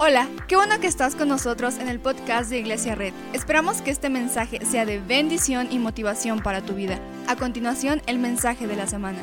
Hola, qué bueno que estás con nosotros en el podcast de Iglesia Red. Esperamos que este mensaje sea de bendición y motivación para tu vida. A continuación, el mensaje de la semana.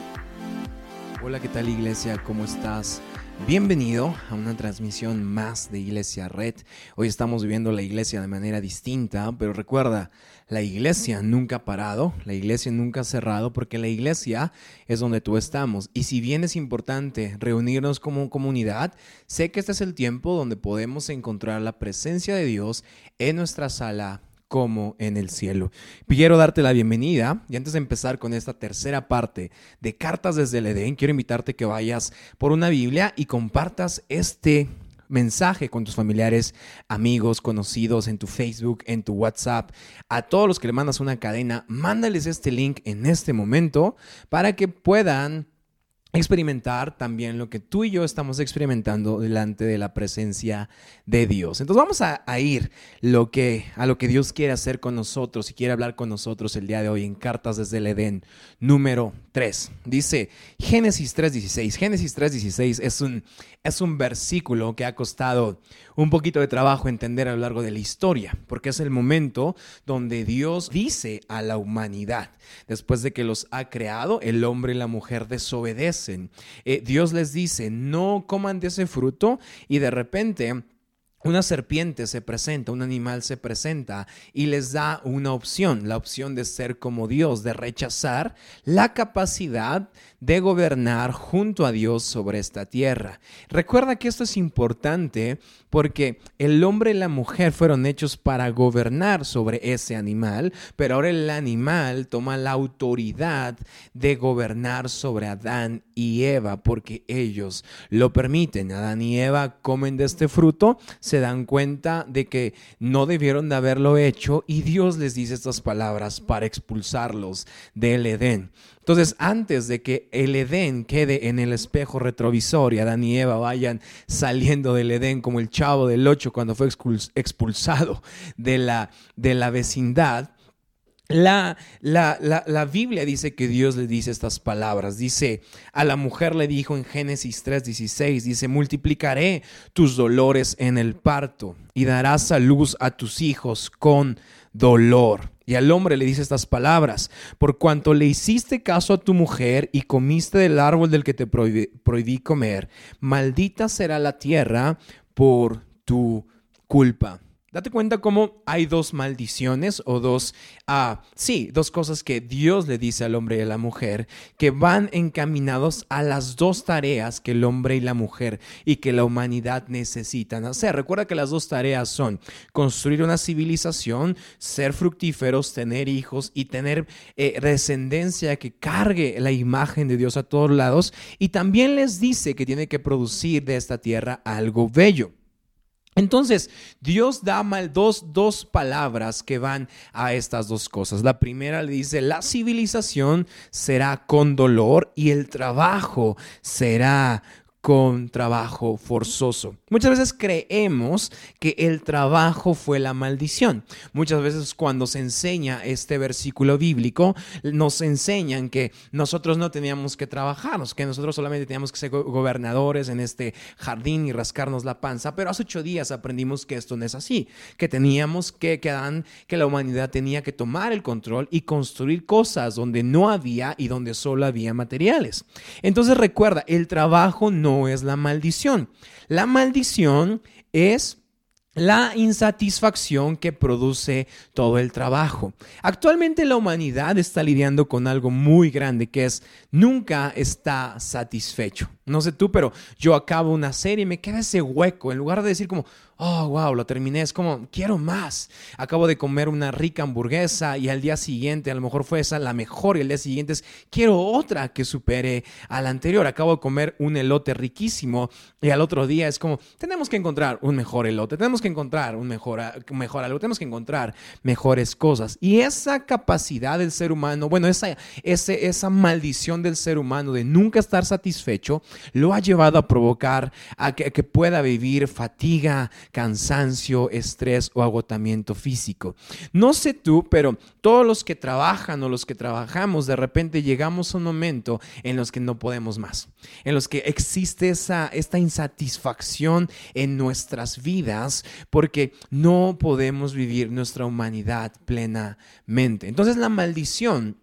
Hola, ¿qué tal Iglesia? ¿Cómo estás? Bienvenido a una transmisión más de Iglesia Red. Hoy estamos viviendo la iglesia de manera distinta, pero recuerda, la iglesia nunca ha parado, la iglesia nunca ha cerrado, porque la iglesia es donde tú estamos. Y si bien es importante reunirnos como comunidad, sé que este es el tiempo donde podemos encontrar la presencia de Dios en nuestra sala como en el cielo. Quiero darte la bienvenida y antes de empezar con esta tercera parte de Cartas desde el Edén, quiero invitarte que vayas por una Biblia y compartas este mensaje con tus familiares, amigos, conocidos, en tu Facebook, en tu WhatsApp. A todos los que le mandas una cadena, mándales este link en este momento para que puedan experimentar también lo que tú y yo estamos experimentando delante de la presencia de Dios. Entonces vamos a, ir lo que, a lo que Dios quiere hacer con nosotros y quiere hablar con nosotros el día de hoy en Cartas desde el Edén número 3. Dice Génesis 3.16. Génesis 3.16 es un, es un versículo que ha costado un poquito de trabajo entender a lo largo de la historia, porque es el momento donde Dios dice a la humanidad, después de que los ha creado, el hombre y la mujer desobedecen. Eh, Dios les dice, no coman de ese fruto y de repente una serpiente se presenta, un animal se presenta y les da una opción, la opción de ser como Dios, de rechazar la capacidad de gobernar junto a Dios sobre esta tierra. Recuerda que esto es importante porque el hombre y la mujer fueron hechos para gobernar sobre ese animal, pero ahora el animal toma la autoridad de gobernar sobre Adán y Eva porque ellos lo permiten. Adán y Eva comen de este fruto, se dan cuenta de que no debieron de haberlo hecho y Dios les dice estas palabras para expulsarlos del Edén. Entonces, antes de que el Edén quede en el espejo retrovisor y Adán y Eva vayan saliendo del Edén como el chavo del ocho cuando fue expulsado de la, de la vecindad, la, la, la, Biblia dice que Dios le dice estas palabras. Dice, a la mujer le dijo en Génesis 3:16, dice, multiplicaré tus dolores en el parto y darás a luz a tus hijos con dolor. Y al hombre le dice estas palabras, por cuanto le hiciste caso a tu mujer y comiste del árbol del que te prohibí, comer, maldita será la tierra por tu culpa. Date cuenta cómo hay dos maldiciones o dos, ah, sí, dos cosas que Dios le dice al hombre y a la mujer que van encaminados a las dos tareas que el hombre y la mujer y que la humanidad necesitan hacer. Recuerda que las dos tareas son construir una civilización, ser fructíferos, tener hijos y tener eh, descendencia que cargue la imagen de Dios a todos lados. Y también les dice que tiene que producir de esta tierra algo bello. Entonces, Dios da mal dos, dos palabras que van a estas dos cosas. La primera le dice, la civilización será con dolor y el trabajo será con trabajo forzoso. Muchas veces creemos que el trabajo fue la maldición. Muchas veces cuando se enseña este versículo bíblico, nos enseñan que nosotros no teníamos que trabajar, que nosotros solamente teníamos que ser gobernadores en este jardín y rascarnos la panza. Pero hace ocho días aprendimos que esto no es así, que teníamos que, que, que la humanidad tenía que tomar el control y construir cosas donde no había y donde solo había materiales. Entonces recuerda, el trabajo no es la maldición. La maldición es la insatisfacción que produce todo el trabajo. Actualmente la humanidad está lidiando con algo muy grande que es nunca está satisfecho. No sé tú, pero yo acabo una serie y me queda ese hueco. En lugar de decir como, oh, wow, lo terminé. Es como, quiero más. Acabo de comer una rica hamburguesa y al día siguiente, a lo mejor fue esa la mejor y al día siguiente es, quiero otra que supere a la anterior. Acabo de comer un elote riquísimo y al otro día es como, tenemos que encontrar un mejor elote, tenemos que encontrar un mejor, mejor algo, tenemos que encontrar mejores cosas. Y esa capacidad del ser humano, bueno, esa, ese, esa maldición del ser humano de nunca estar satisfecho, lo ha llevado a provocar a que pueda vivir fatiga, cansancio, estrés o agotamiento físico. No sé tú, pero todos los que trabajan o los que trabajamos, de repente llegamos a un momento en los que no podemos más, en los que existe esa, esta insatisfacción en nuestras vidas porque no podemos vivir nuestra humanidad plenamente. Entonces la maldición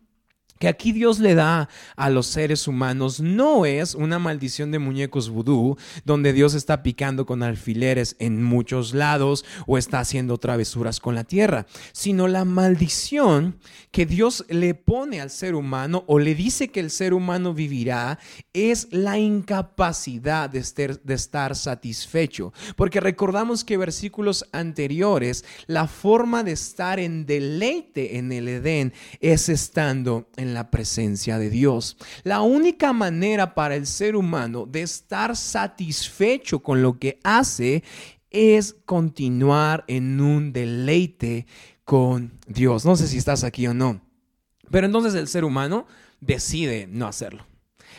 que aquí Dios le da a los seres humanos no es una maldición de muñecos vudú, donde Dios está picando con alfileres en muchos lados o está haciendo travesuras con la tierra, sino la maldición que Dios le pone al ser humano o le dice que el ser humano vivirá es la incapacidad de estar, satisfecho. Porque recordamos que versículos anteriores, la forma de estar en deleite en el Edén es estando en la presencia de Dios. La única manera para el ser humano de estar satisfecho con lo que hace es continuar en un deleite con Dios. No sé si estás aquí o no. Pero entonces el ser humano decide no hacerlo.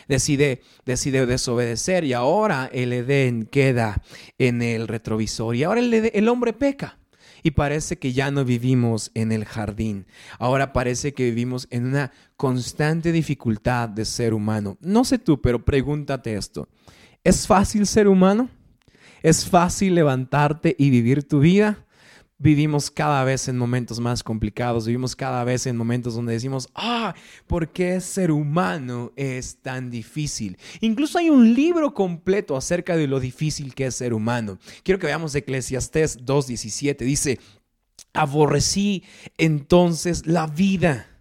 Decide, decide desobedecer y ahora el Edén queda en el retrovisor y ahora el, el hombre peca y parece que ya no vivimos en el jardín. Ahora parece que vivimos en una constante dificultad de ser humano. No sé tú, pero pregúntate esto. ¿Es fácil ser humano? ¿Es fácil levantarte y vivir tu vida? Vivimos cada vez en momentos más complicados, vivimos cada vez en momentos donde decimos, ah, ¿por qué ser humano es tan difícil? Incluso hay un libro completo acerca de lo difícil que es ser humano. Quiero que veamos Eclesiastés 2.17. Dice, aborrecí entonces la vida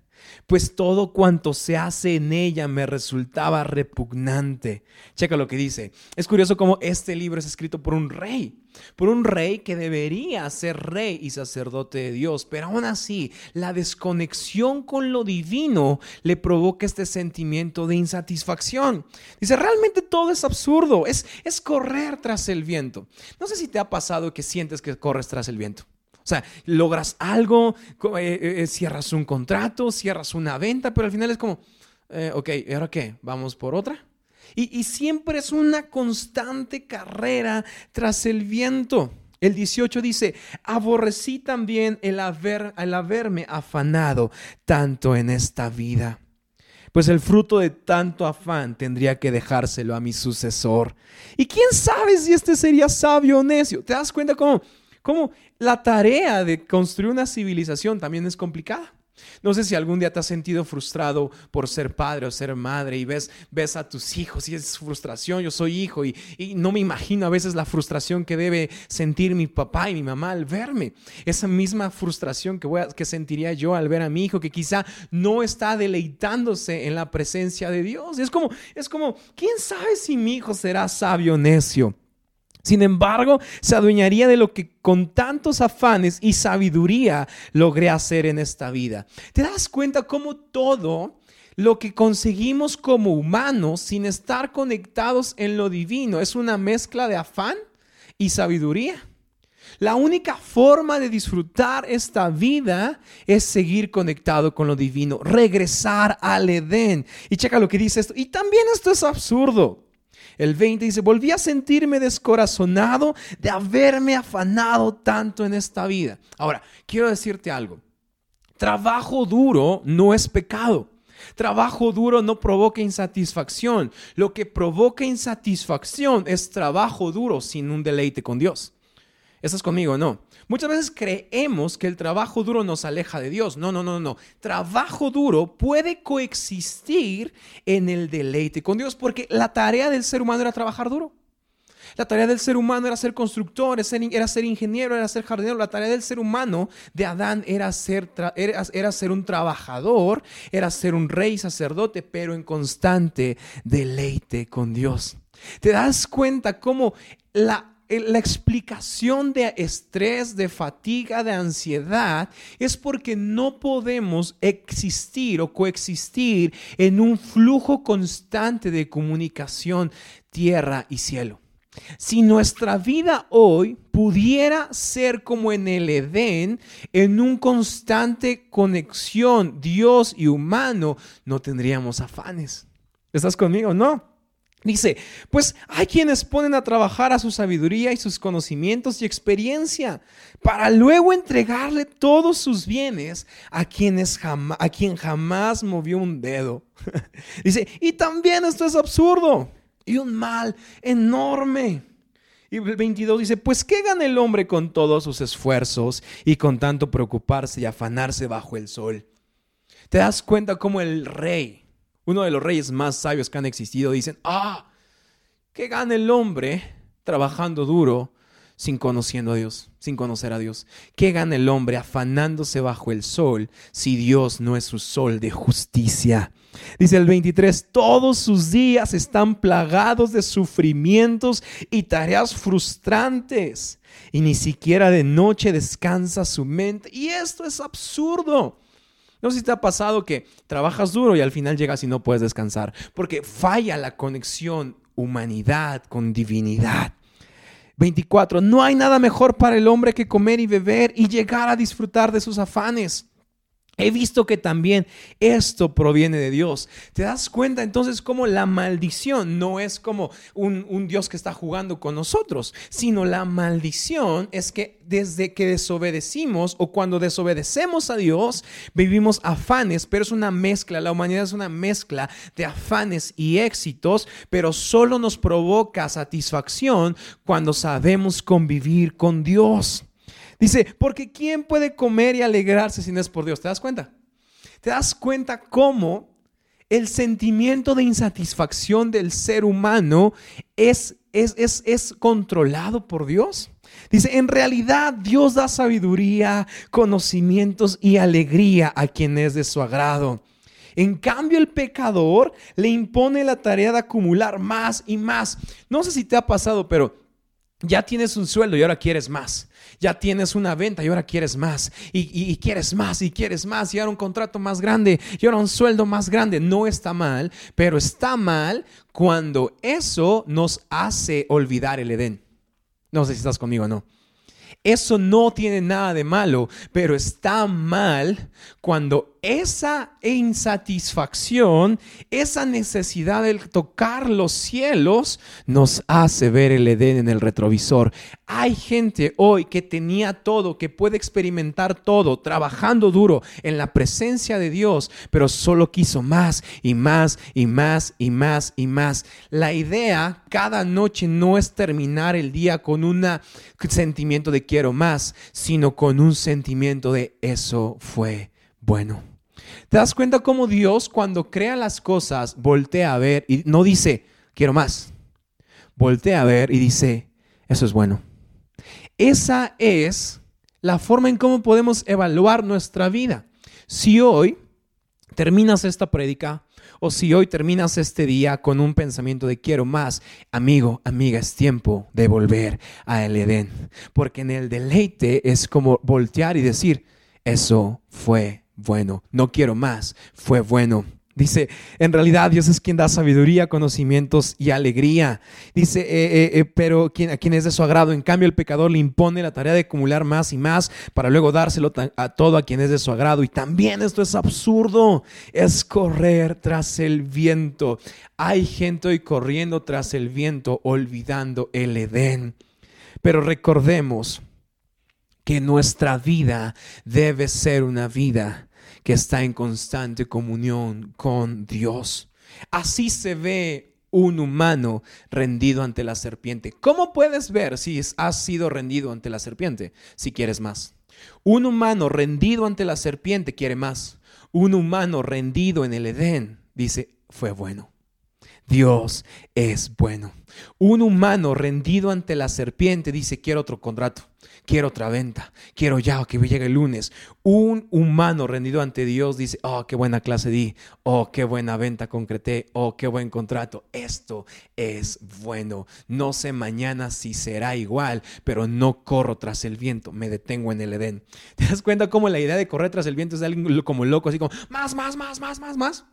pues todo cuanto se hace en ella me resultaba repugnante. Checa lo que dice. Es curioso cómo este libro es escrito por un rey, por un rey que debería ser rey y sacerdote de Dios, pero aún así la desconexión con lo divino le provoca este sentimiento de insatisfacción. Dice, realmente todo es absurdo, es, es correr tras el viento. No sé si te ha pasado que sientes que corres tras el viento. O sea, logras algo, eh, eh, eh, cierras un contrato, cierras una venta, pero al final es como, ok, ¿y ahora qué? ¿Vamos por otra? Y, siempre es una constante carrera tras el viento. El 18 dice, aborrecí también el, haber, el haberme afanado tanto en esta vida pues el fruto de tanto afán tendría que dejárselo a mi sucesor. Y quién sabe si este sería sabio o necio. ¿Te das cuenta cómo cómo la tarea de construir una civilización también es complicada. No sé si algún día te has sentido frustrado por ser padre o ser madre y ves, ves a tus hijos y es frustración, yo soy hijo y, no me imagino a veces la frustración que debe sentir mi papá y mi mamá al verme. Esa misma frustración que, voy que sentiría yo al ver a mi hijo que quizá no está deleitándose en la presencia de Dios. Es como, es como, ¿quién sabe si mi hijo será sabio o necio? Sin embargo, se adueñaría de lo que con tantos afanes y sabiduría logré hacer en esta vida. ¿Te das cuenta cómo todo lo que conseguimos como humanos sin estar conectados en lo divino es una mezcla de afán y sabiduría? La única forma de disfrutar esta vida es seguir conectado con lo divino, regresar al Edén. Y checa lo que dice esto. Y también esto es absurdo. El 20 dice, volví a sentirme descorazonado de haberme afanado tanto en esta vida. Ahora, quiero decirte algo. Trabajo duro no es pecado. Trabajo duro no provoca insatisfacción. Lo que provoca insatisfacción es trabajo duro sin un deleite con Dios. ¿Estás conmigo? No. Muchas veces creemos que el trabajo duro nos aleja de Dios. No, no, no, no. Trabajo duro puede coexistir en el deleite con Dios porque la tarea del ser humano era trabajar duro. La tarea del ser humano era ser constructor, era ser ingeniero, era ser jardinero. La tarea del ser humano de Adán era ser, era, era ser un trabajador, era ser un rey sacerdote, pero en constante deleite con Dios. ¿Te das cuenta cómo la la explicación de estrés, de fatiga, de ansiedad, es porque no podemos existir o coexistir en un flujo constante de comunicación tierra y cielo. Si nuestra vida hoy pudiera ser como en el Edén, en un constante conexión Dios y humano, no tendríamos afanes. ¿Estás conmigo? No. Dice, pues hay quienes ponen a trabajar a su sabiduría y sus conocimientos y experiencia para luego entregarle todos sus bienes a, quienes a quien jamás movió un dedo. Dice, y también esto es absurdo y un mal enorme. Y el 22 dice, pues ¿qué gana el hombre con todos sus esfuerzos y con tanto preocuparse y afanarse bajo el sol? ¿Te das cuenta cómo el rey, uno de los reyes más sabios que han existido, dicen, ah, ¿qué gana el hombre trabajando duro sin conociendo a Dios, sin conocer a Dios? ¿Qué gana el hombre afanándose bajo el sol si Dios no es su sol de justicia? Dice el 23, todos sus días están plagados de sufrimientos y tareas frustrantes. Y ni siquiera de noche descansa su mente. Y esto es absurdo. No sé si te ha pasado que trabajas duro y al final llegas y no puedes descansar. Porque falla la conexión humanidad con divinidad. 24. No hay nada mejor para el hombre que comer y beber y llegar a disfrutar de sus afanes. He visto que también esto proviene de Dios. ¿Te das cuenta entonces cómo la maldición no es como un, Dios que está jugando con nosotros, sino la maldición es que desde que desobedecimos o cuando desobedecemos a Dios, vivimos afanes, pero es una mezcla, la humanidad es una mezcla de afanes y éxitos, pero solo nos provoca satisfacción cuando sabemos convivir con Dios. Dice, porque ¿quién puede comer y alegrarse si no es por Dios? ¿Te das cuenta? ¿Te das cuenta cómo el sentimiento de insatisfacción del ser humano es, es, es, es controlado por Dios? Dice, en realidad Dios da sabiduría, conocimientos y alegría a quien es de su agrado. En cambio, el pecador le impone la tarea de acumular más y más. No sé si te ha pasado, pero ya tienes un sueldo y ahora quieres más. Ya tienes una venta y ahora quieres más. Y, quieres más y quieres más. Y ahora un contrato más grande y ahora un sueldo más grande. No está mal, pero está mal cuando eso nos hace olvidar el Edén. No sé si estás conmigo o no. Eso no tiene nada de malo, pero está mal cuando esa insatisfacción, esa necesidad de tocar los cielos nos hace ver el Edén en el retrovisor. Hay gente hoy que tenía todo, que puede experimentar todo, trabajando duro en la presencia de Dios, pero solo quiso más y más y más y más y más. La idea cada noche no es terminar el día con un sentimiento de quiero más, sino con un sentimiento de eso fue bueno. ¿Te das cuenta cómo Dios cuando crea las cosas voltea a ver y no dice, quiero más? Voltea a ver y dice, eso es bueno. Esa es la forma en cómo podemos evaluar nuestra vida. Si hoy terminas esta prédica o si hoy terminas este día con un pensamiento de quiero más, amigo, amiga, es tiempo de volver a el Edén. Porque en el deleite es como voltear y decir, eso fue bueno, no quiero más, fue bueno. Dice, en realidad Dios es quien da sabiduría, conocimientos y alegría. Dice, eh, eh, eh, pero a quien es de su agrado. En cambio, el pecador le impone la tarea de acumular más y más para luego dárselo a todo a quien es de su agrado. Y también esto es absurdo, es correr tras el viento. Hay gente hoy corriendo tras el viento, olvidando el Edén. Pero recordemos que nuestra vida debe ser una vida que está en constante comunión con Dios. Así se ve un humano rendido ante la serpiente. ¿Cómo puedes ver si has sido rendido ante la serpiente? Si quieres más. Un humano rendido ante la serpiente quiere más. Un humano rendido en el Edén dice, fue bueno. Dios es bueno. Un humano rendido ante la serpiente dice, quiero otro contrato, quiero otra venta, quiero ya que llegue el lunes. Un humano rendido ante Dios dice, oh, qué buena clase di, oh, qué buena venta concreté, oh, qué buen contrato. Esto es bueno. No sé mañana si será igual, pero no corro tras el viento, me detengo en el Edén. ¿Te das cuenta cómo la idea de correr tras el viento es de alguien como loco, así como, más, más, más, más, más, más?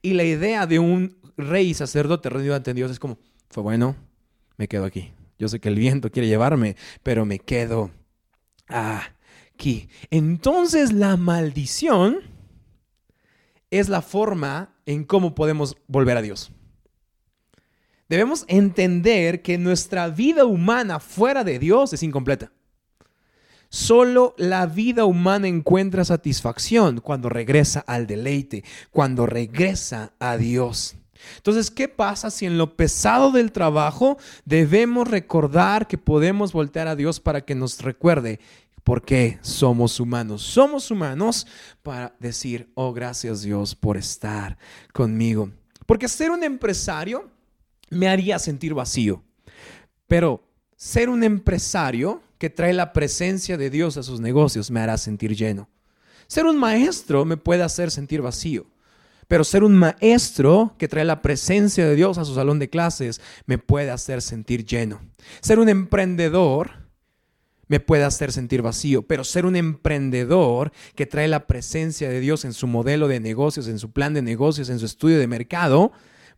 Y la idea de un rey sacerdote rendido ante Dios es como, fue bueno, me quedo aquí. Yo sé que el viento quiere llevarme, pero me quedo aquí. Entonces la maldición es la forma en cómo podemos volver a Dios. Debemos entender que nuestra vida humana fuera de Dios es incompleta. Solo la vida humana encuentra satisfacción cuando regresa al deleite, cuando regresa a Dios. Entonces, ¿qué pasa si en lo pesado del trabajo debemos recordar que podemos voltear a Dios para que nos recuerde por qué somos humanos? Somos humanos para decir, oh, gracias Dios por estar conmigo. Porque ser un empresario me haría sentir vacío, pero ser un empresario que trae la presencia de Dios a sus negocios me hará sentir lleno. Ser un maestro me puede hacer sentir vacío, pero ser un maestro que trae la presencia de Dios a su salón de clases me puede hacer sentir lleno. Ser un emprendedor me puede hacer sentir vacío, pero ser un emprendedor que trae la presencia de Dios en su modelo de negocios, en su plan de negocios, en su estudio de mercado,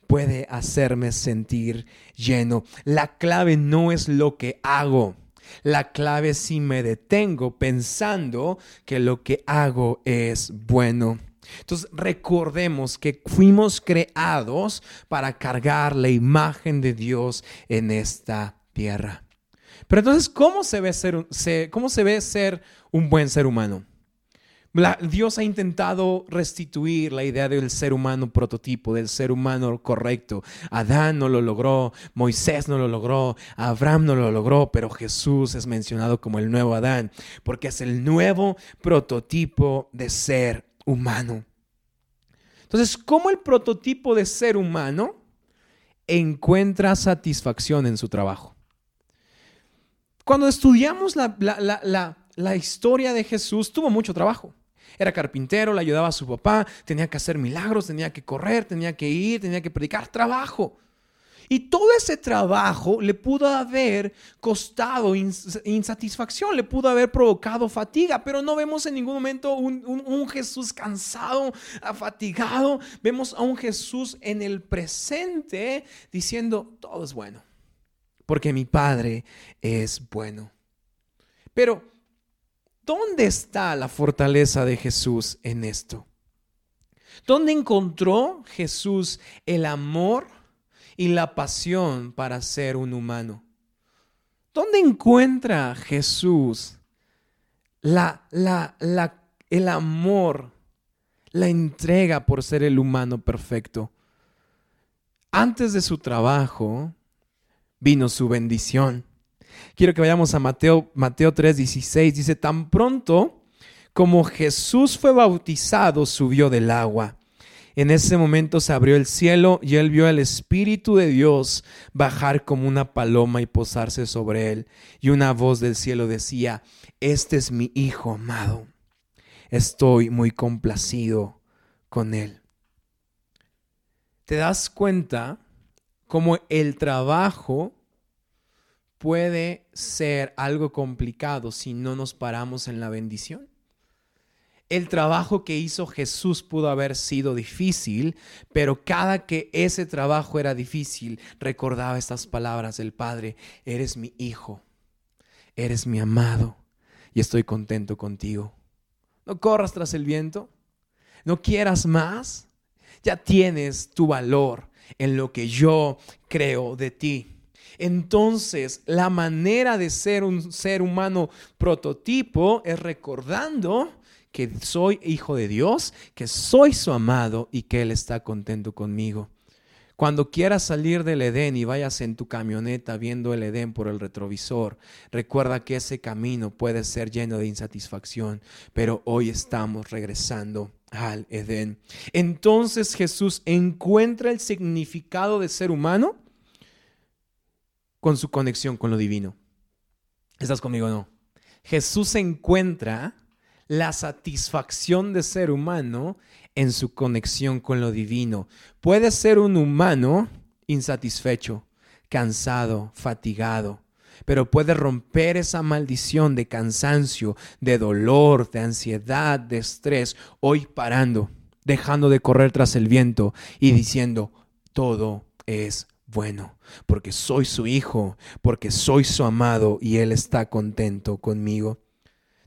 puede hacerme sentir lleno. La clave no es lo que hago. La clave es si me detengo pensando que lo que hago es bueno. Entonces recordemos que fuimos creados para cargar la imagen de Dios en esta tierra. Pero entonces, ¿cómo se ve ser, cómo se ve ser un buen ser humano? Dios ha intentado restituir la idea del ser humano prototipo, del ser humano correcto. Adán no lo logró, Moisés no lo logró, Abraham no lo logró, pero Jesús es mencionado como el nuevo Adán, porque es el nuevo prototipo de ser humano. Entonces, ¿cómo el prototipo de ser humano encuentra satisfacción en su trabajo? Cuando estudiamos la, la historia de Jesús, tuvo mucho trabajo. Era carpintero, le ayudaba a su papá, tenía que hacer milagros, tenía que correr, tenía que ir, tenía que predicar trabajo. Y todo ese trabajo le pudo haber costado insatisfacción, le pudo haber provocado fatiga, pero no vemos en ningún momento un, un, Jesús cansado, fatigado. Vemos a un Jesús en el presente diciendo, todo es bueno, porque mi Padre es bueno. Pero ¿Dónde está la fortaleza de Jesús en esto? ¿Dónde encontró Jesús el amor y la pasión para ser un humano? ¿Dónde encuentra Jesús la, la, el amor, la entrega por ser el humano perfecto? Antes de su trabajo vino su bendición. Quiero que vayamos a Mateo, Mateo 3:16. Dice, tan pronto como Jesús fue bautizado, subió del agua. En ese momento se abrió el cielo y él vio al Espíritu de Dios bajar como una paloma y posarse sobre él. Y una voz del cielo decía, este es mi Hijo amado. Estoy muy complacido con él. ¿Te das cuenta cómo el trabajo puede ser algo complicado si no nos paramos en la bendición. El trabajo que hizo Jesús pudo haber sido difícil, pero cada que ese trabajo era difícil, recordaba estas palabras del Padre, eres mi hijo, eres mi amado y estoy contento contigo. No corras tras el viento, no quieras más, ya tienes tu valor en lo que yo creo de ti. Entonces, la manera de ser un ser humano prototipo es recordando que soy hijo de Dios, que soy su amado y que Él está contento conmigo. Cuando quieras salir del Edén y vayas en tu camioneta viendo el Edén por el retrovisor, recuerda que ese camino puede ser lleno de insatisfacción, pero hoy estamos regresando al Edén. Entonces Jesús encuentra el significado de ser humano con su conexión con lo divino. ¿Estás conmigo o no? Jesús encuentra la satisfacción de ser humano en su conexión con lo divino. Puede ser un humano insatisfecho, cansado, fatigado, pero puede romper esa maldición de cansancio, de dolor, de ansiedad, de estrés, hoy parando, dejando de correr tras el viento y diciendo, todo es bueno, porque soy su hijo, porque soy su amado y Él está contento conmigo.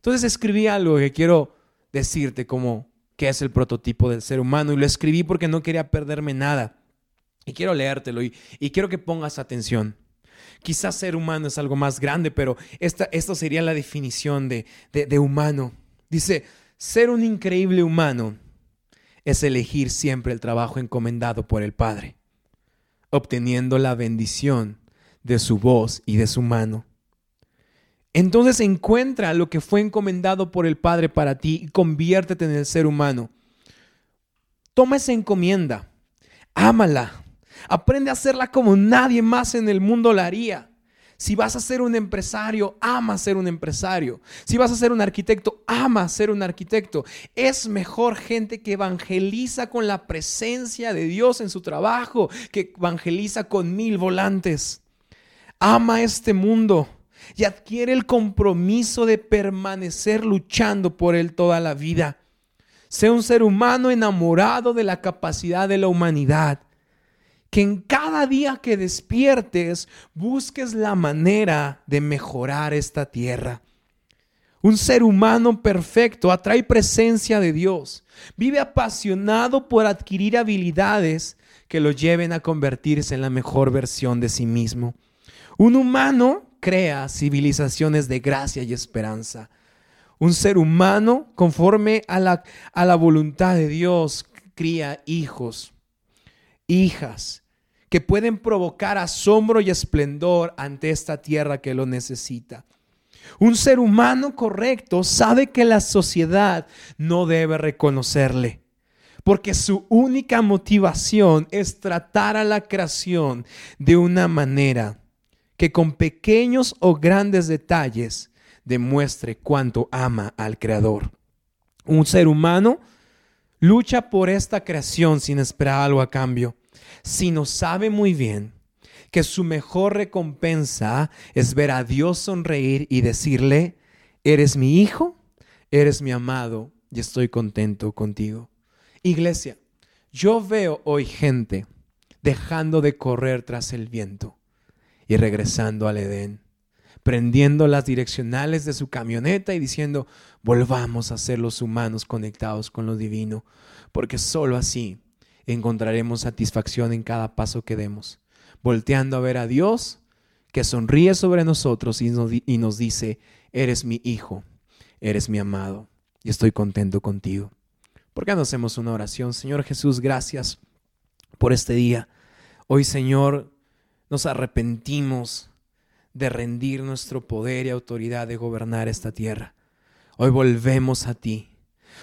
Entonces escribí algo que quiero decirte como que es el prototipo del ser humano y lo escribí porque no quería perderme nada. Y quiero leértelo y, quiero que pongas atención. Quizás ser humano es algo más grande, pero esta, esto sería la definición de, de humano. Dice, ser un increíble humano es elegir siempre el trabajo encomendado por el Padre, obteniendo la bendición de su voz y de su mano. Entonces encuentra lo que fue encomendado por el Padre para ti y conviértete en el ser humano. Toma esa encomienda, ámala, aprende a hacerla como nadie más en el mundo la haría. Si vas a ser un empresario, ama ser un empresario. Si vas a ser un arquitecto, ama ser un arquitecto. Es mejor gente que evangeliza con la presencia de Dios en su trabajo, que evangeliza con mil volantes. Ama este mundo y adquiere el compromiso de permanecer luchando por él toda la vida. Sé un ser humano enamorado de la capacidad de la humanidad que en cada día que despiertes busques la manera de mejorar esta tierra. Un ser humano perfecto atrae presencia de Dios. Vive apasionado por adquirir habilidades que lo lleven a convertirse en la mejor versión de sí mismo. Un humano crea civilizaciones de gracia y esperanza. Un ser humano, conforme a la, a la voluntad de Dios, cría hijos hijas que pueden provocar asombro y esplendor ante esta tierra que lo necesita. Un ser humano correcto sabe que la sociedad no debe reconocerle, porque su única motivación es tratar a la creación de una manera que con pequeños o grandes detalles demuestre cuánto ama al Creador. Un ser humano lucha por esta creación sin esperar algo a cambio, sino sabe muy bien que su mejor recompensa es ver a Dios sonreír y decirle, eres mi hijo, eres mi amado y estoy contento contigo. Iglesia, yo veo hoy gente dejando de correr tras el viento y regresando al Edén prendiendo las direccionales de su camioneta y diciendo, volvamos a ser los humanos conectados con lo divino, porque sólo así encontraremos satisfacción en cada paso que demos, volteando a ver a Dios que sonríe sobre nosotros y nos, dice, eres mi hijo, eres mi amado, y estoy contento contigo. ¿Por qué no hacemos una oración? Señor Jesús, gracias por este día. Hoy, Señor, nos arrepentimos de rendir nuestro poder y autoridad de gobernar esta tierra. Hoy volvemos a ti.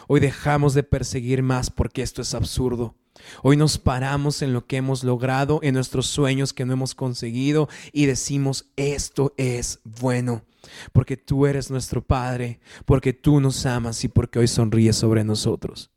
Hoy dejamos de perseguir más porque esto es absurdo. Hoy nos paramos en lo que hemos logrado, en nuestros sueños que no hemos conseguido y decimos, esto es bueno, porque tú eres nuestro Padre, porque tú nos amas y porque hoy sonríes sobre nosotros.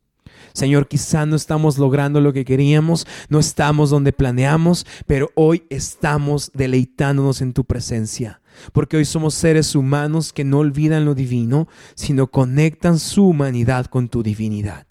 Señor, quizá no estamos logrando lo que queríamos, no estamos donde planeamos, pero hoy estamos deleitándonos en tu presencia. Porque hoy somos seres humanos que no olvidan lo divino, sino conectan su humanidad con tu divinidad.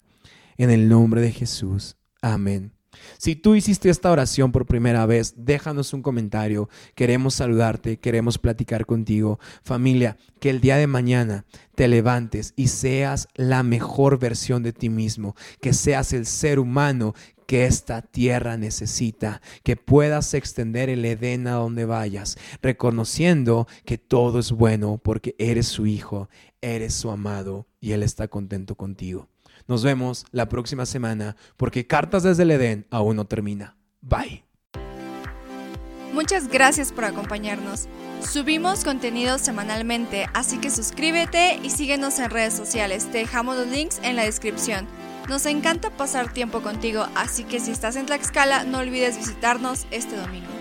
En el nombre de Jesús. Amén. Si tú hiciste esta oración por primera vez, déjanos un comentario. Queremos saludarte, queremos platicar contigo. Familia, que el día de mañana te levantes y seas la mejor versión de ti mismo, que seas el ser humano que esta tierra necesita, que puedas extender el Edén a donde vayas, reconociendo que todo es bueno porque eres su hijo, eres su amado y Él está contento contigo. Nos vemos la próxima semana porque Cartas desde el Edén aún no termina. Bye. Muchas gracias por acompañarnos. Subimos contenido semanalmente, así que suscríbete y síguenos en redes sociales. Te dejamos los links en la descripción. Nos encanta pasar tiempo contigo, así que si estás en Tlaxcala no olvides visitarnos este domingo.